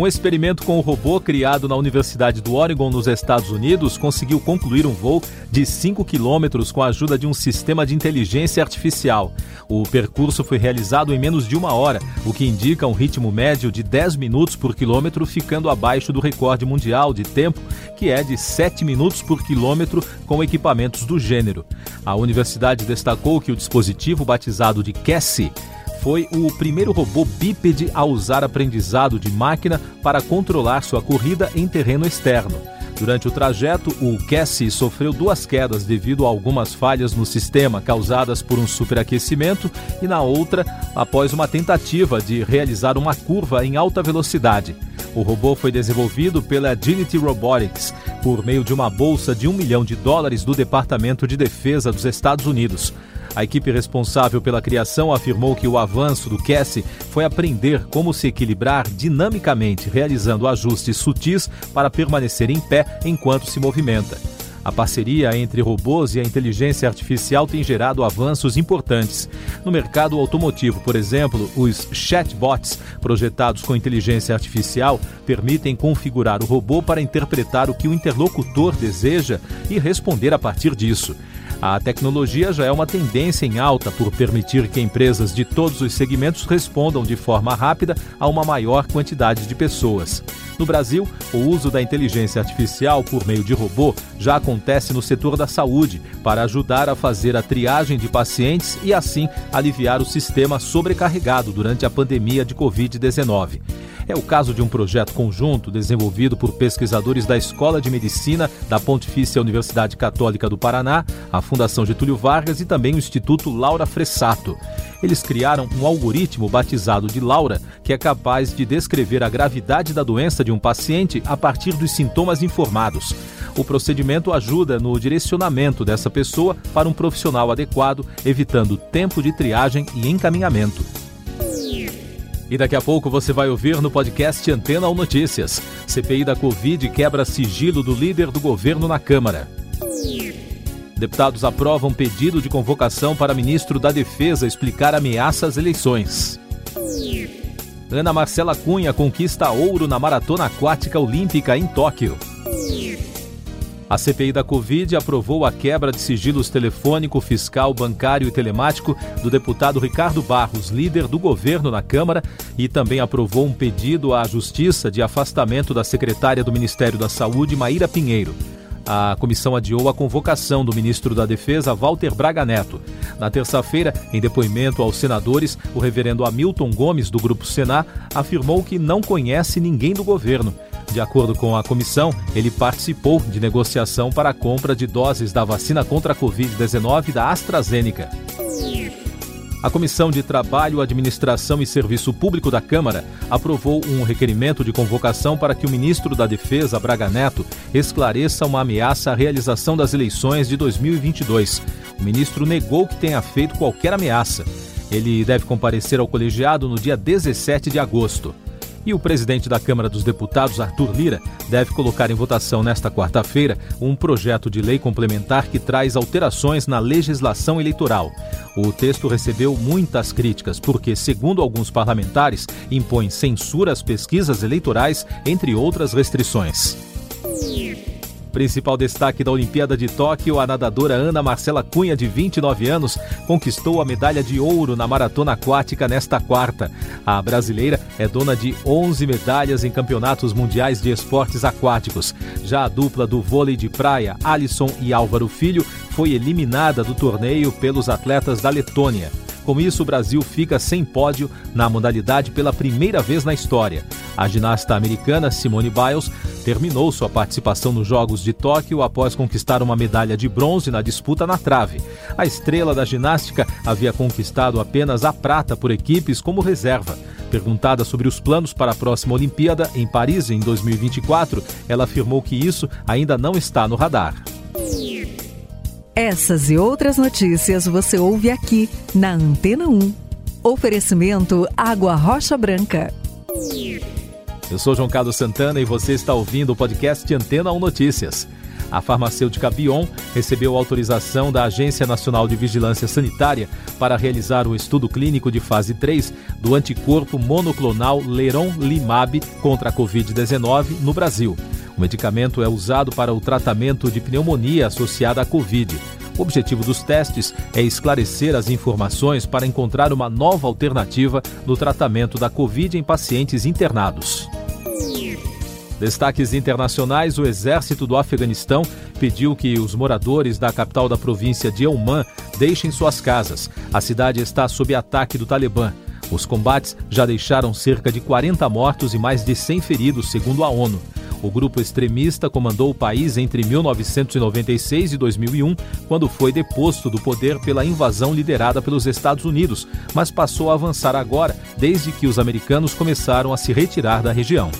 Um experimento com o robô criado na Universidade do Oregon, nos Estados Unidos, conseguiu concluir um voo de 5 quilômetros com a ajuda de um sistema de inteligência artificial. O percurso foi realizado em menos de uma hora, o que indica um ritmo médio de 10 minutos por quilômetro, ficando abaixo do recorde mundial de tempo, que é de 7 minutos por quilômetro com equipamentos do gênero. A universidade destacou que o dispositivo, batizado de Cassie, foi o primeiro robô bípede a usar aprendizado de máquina para controlar sua corrida em terreno externo. Durante o trajeto, o Cassie sofreu duas quedas devido a algumas falhas no sistema causadas por um superaquecimento e na outra após uma tentativa de realizar uma curva em alta velocidade. O robô foi desenvolvido pela Agility Robotics por meio de uma bolsa de um milhão de dólares do Departamento de Defesa dos Estados Unidos. A equipe responsável pela criação afirmou que o avanço do Cassie foi aprender como se equilibrar dinamicamente, realizando ajustes sutis para permanecer em pé enquanto se movimenta. A parceria entre robôs e a inteligência artificial tem gerado avanços importantes. No mercado automotivo, por exemplo, os chatbots, projetados com inteligência artificial, permitem configurar o robô para interpretar o que o interlocutor deseja e responder a partir disso. A tecnologia já é uma tendência em alta por permitir que empresas de todos os segmentos respondam de forma rápida a uma maior quantidade de pessoas. No Brasil, o uso da inteligência artificial por meio de robô já acontece no setor da saúde para ajudar a fazer a triagem de pacientes e, assim, aliviar o sistema sobrecarregado durante a pandemia de Covid-19. É o caso de um projeto conjunto desenvolvido por pesquisadores da Escola de Medicina da Pontifícia Universidade Católica do Paraná, a Fundação Getúlio Vargas e também o Instituto Laura Fressato. Eles criaram um algoritmo batizado de Laura, que é capaz de descrever a gravidade da doença de um paciente a partir dos sintomas informados. O procedimento ajuda no direcionamento dessa pessoa para um profissional adequado, evitando tempo de triagem e encaminhamento. E daqui a pouco você vai ouvir no podcast Antena ou Notícias. CPI da Covid quebra sigilo do líder do governo na Câmara. Deputados aprovam pedido de convocação para ministro da Defesa explicar ameaça às eleições. Ana Marcela Cunha conquista ouro na maratona aquática olímpica em Tóquio. A CPI da Covid aprovou a quebra de sigilos telefônico, fiscal, bancário e telemático do deputado Ricardo Barros, líder do governo na Câmara, e também aprovou um pedido à Justiça de afastamento da secretária do Ministério da Saúde, Maíra Pinheiro. A comissão adiou a convocação do ministro da Defesa, Walter Braga Neto. Na terça-feira, em depoimento aos senadores, o reverendo Hamilton Gomes, do Grupo Senar, afirmou que não conhece ninguém do governo de acordo com a comissão, ele participou de negociação para a compra de doses da vacina contra a Covid-19 da AstraZeneca. A Comissão de Trabalho, Administração e Serviço Público da Câmara aprovou um requerimento de convocação para que o ministro da Defesa, Braga Neto, esclareça uma ameaça à realização das eleições de 2022. O ministro negou que tenha feito qualquer ameaça. Ele deve comparecer ao colegiado no dia 17 de agosto. E o presidente da Câmara dos Deputados, Arthur Lira, deve colocar em votação nesta quarta-feira um projeto de lei complementar que traz alterações na legislação eleitoral. O texto recebeu muitas críticas porque, segundo alguns parlamentares, impõe censura às pesquisas eleitorais, entre outras restrições. Principal destaque da Olimpíada de Tóquio, a nadadora Ana Marcela Cunha, de 29 anos, conquistou a medalha de ouro na maratona aquática nesta quarta. A brasileira é dona de 11 medalhas em campeonatos mundiais de esportes aquáticos. Já a dupla do vôlei de praia, Alisson e Álvaro Filho, foi eliminada do torneio pelos atletas da Letônia. Com isso, o Brasil fica sem pódio na modalidade pela primeira vez na história. A ginasta americana Simone Biles terminou sua participação nos Jogos de Tóquio após conquistar uma medalha de bronze na disputa na trave. A estrela da ginástica havia conquistado apenas a prata por equipes como reserva. Perguntada sobre os planos para a próxima Olimpíada em Paris em 2024, ela afirmou que isso ainda não está no radar. Essas e outras notícias você ouve aqui na Antena 1. Oferecimento Água Rocha Branca. Eu sou João Carlos Santana e você está ouvindo o podcast Antena 1 Notícias. A farmacêutica Bion recebeu autorização da Agência Nacional de Vigilância Sanitária para realizar o estudo clínico de fase 3 do anticorpo monoclonal Leronlimab contra a Covid-19 no Brasil. O medicamento é usado para o tratamento de pneumonia associada à Covid. O objetivo dos testes é esclarecer as informações para encontrar uma nova alternativa no tratamento da Covid em pacientes internados. Destaques internacionais: o exército do Afeganistão pediu que os moradores da capital da província de Helmand deixem suas casas. A cidade está sob ataque do Talibã. Os combates já deixaram cerca de 40 mortos e mais de 100 feridos, segundo a ONU. O grupo extremista comandou o país entre 1996 e 2001, quando foi deposto do poder pela invasão liderada pelos Estados Unidos, mas passou a avançar agora, desde que os americanos começaram a se retirar da região.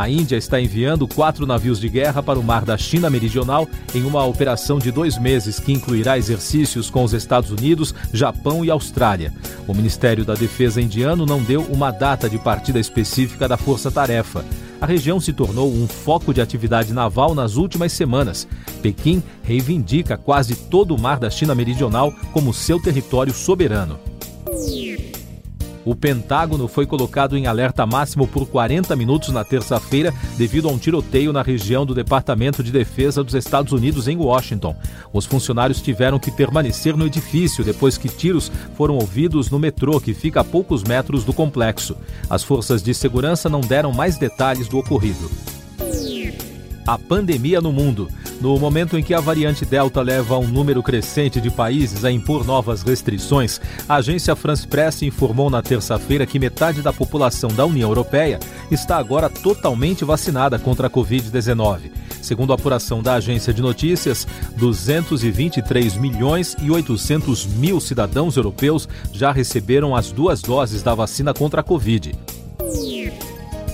A Índia está enviando quatro navios de guerra para o Mar da China Meridional em uma operação de dois meses que incluirá exercícios com os Estados Unidos, Japão e Austrália. O Ministério da Defesa indiano não deu uma data de partida específica da força-tarefa. A região se tornou um foco de atividade naval nas últimas semanas. Pequim reivindica quase todo o Mar da China Meridional como seu território soberano. O Pentágono foi colocado em alerta máximo por 40 minutos na terça-feira devido a um tiroteio na região do Departamento de Defesa dos Estados Unidos em Washington. Os funcionários tiveram que permanecer no edifício depois que tiros foram ouvidos no metrô que fica a poucos metros do complexo. As forças de segurança não deram mais detalhes do ocorrido. A pandemia no mundo. No momento em que a variante Delta leva um número crescente de países a impor novas restrições, a agência France Press informou na terça-feira que metade da população da União Europeia está agora totalmente vacinada contra a Covid-19. Segundo a apuração da agência de notícias, 223 milhões e 800 mil cidadãos europeus já receberam as duas doses da vacina contra a Covid.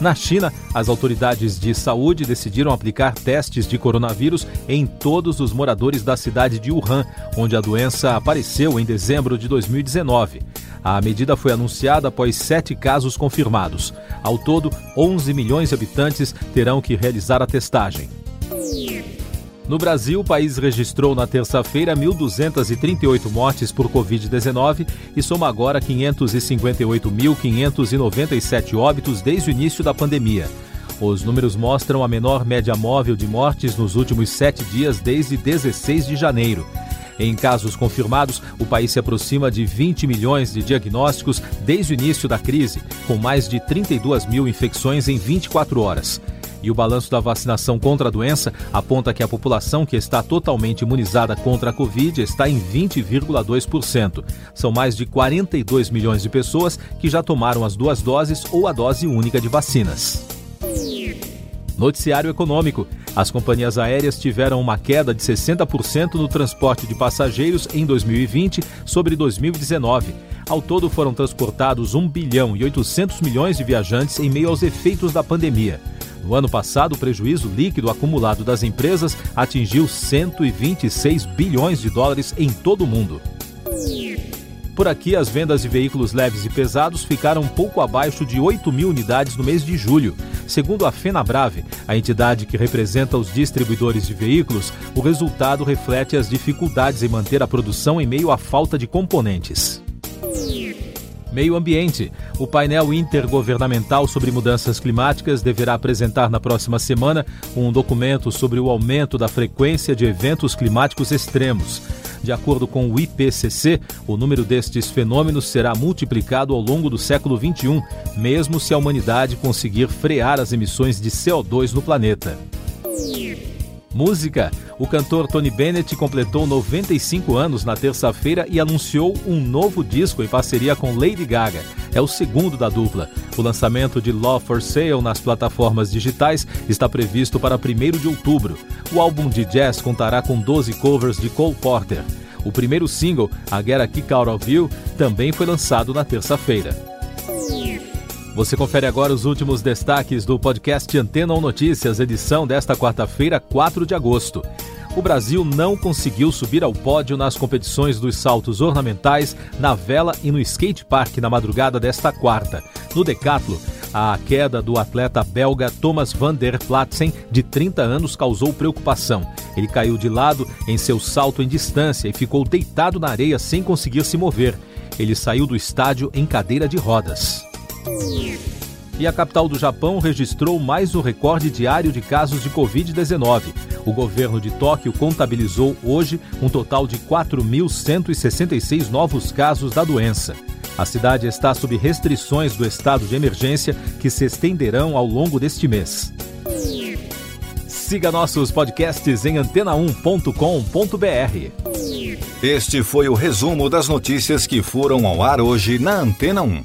Na China, as autoridades de saúde decidiram aplicar testes de coronavírus em todos os moradores da cidade de Wuhan, onde a doença apareceu em dezembro de 2019. A medida foi anunciada após sete casos confirmados. Ao todo, 11 milhões de habitantes terão que realizar a testagem. No Brasil, o país registrou na terça-feira 1.238 mortes por Covid-19 e soma agora 558.597 óbitos desde o início da pandemia. Os números mostram a menor média móvel de mortes nos últimos sete dias desde 16 de janeiro. Em casos confirmados, o país se aproxima de 20 milhões de diagnósticos desde o início da crise, com mais de 32 mil infecções em 24 horas. E o balanço da vacinação contra a doença aponta que a população que está totalmente imunizada contra a Covid está em 20,2%. São mais de 42 milhões de pessoas que já tomaram as duas doses ou a dose única de vacinas. Noticiário Econômico. As companhias aéreas tiveram uma queda de 60% no transporte de passageiros em 2020 sobre 2019. Ao todo foram transportados 1 bilhão e 800 milhões de viajantes em meio aos efeitos da pandemia. No ano passado, o prejuízo líquido acumulado das empresas atingiu 126 bilhões de dólares em todo o mundo. Por aqui, as vendas de veículos leves e pesados ficaram um pouco abaixo de 8 mil unidades no mês de julho. Segundo a FenaBrave, a entidade que representa os distribuidores de veículos, o resultado reflete as dificuldades em manter a produção em meio à falta de componentes. Meio Ambiente. O painel intergovernamental sobre mudanças climáticas deverá apresentar na próxima semana um documento sobre o aumento da frequência de eventos climáticos extremos. De acordo com o IPCC, o número destes fenômenos será multiplicado ao longo do século XXI, mesmo se a humanidade conseguir frear as emissões de CO2 no planeta. Música. O cantor Tony Bennett completou 95 anos na terça-feira e anunciou um novo disco em parceria com Lady Gaga. É o segundo da dupla. O lançamento de Love for Sale nas plataformas digitais está previsto para 1 de outubro. O álbum de jazz contará com 12 covers de Cole Porter. O primeiro single, A Get a Kick Out of You, também foi lançado na terça-feira. Você confere agora os últimos destaques do podcast Antena ou Notícias, edição desta quarta-feira, 4 de agosto. O Brasil não conseguiu subir ao pódio nas competições dos saltos ornamentais, na vela e no skate park na madrugada desta quarta. No decatlo, A queda do atleta belga Thomas van der Platsen, de 30 anos, causou preocupação. Ele caiu de lado em seu salto em distância e ficou deitado na areia sem conseguir se mover. Ele saiu do estádio em cadeira de rodas. E a capital do Japão registrou mais um recorde diário de casos de Covid-19. O governo de Tóquio contabilizou hoje um total de 4.166 novos casos da doença. A cidade está sob restrições do estado de emergência que se estenderão ao longo deste mês. Siga nossos podcasts em antena1.com.br. Este foi o resumo das notícias que foram ao ar hoje na Antena 1.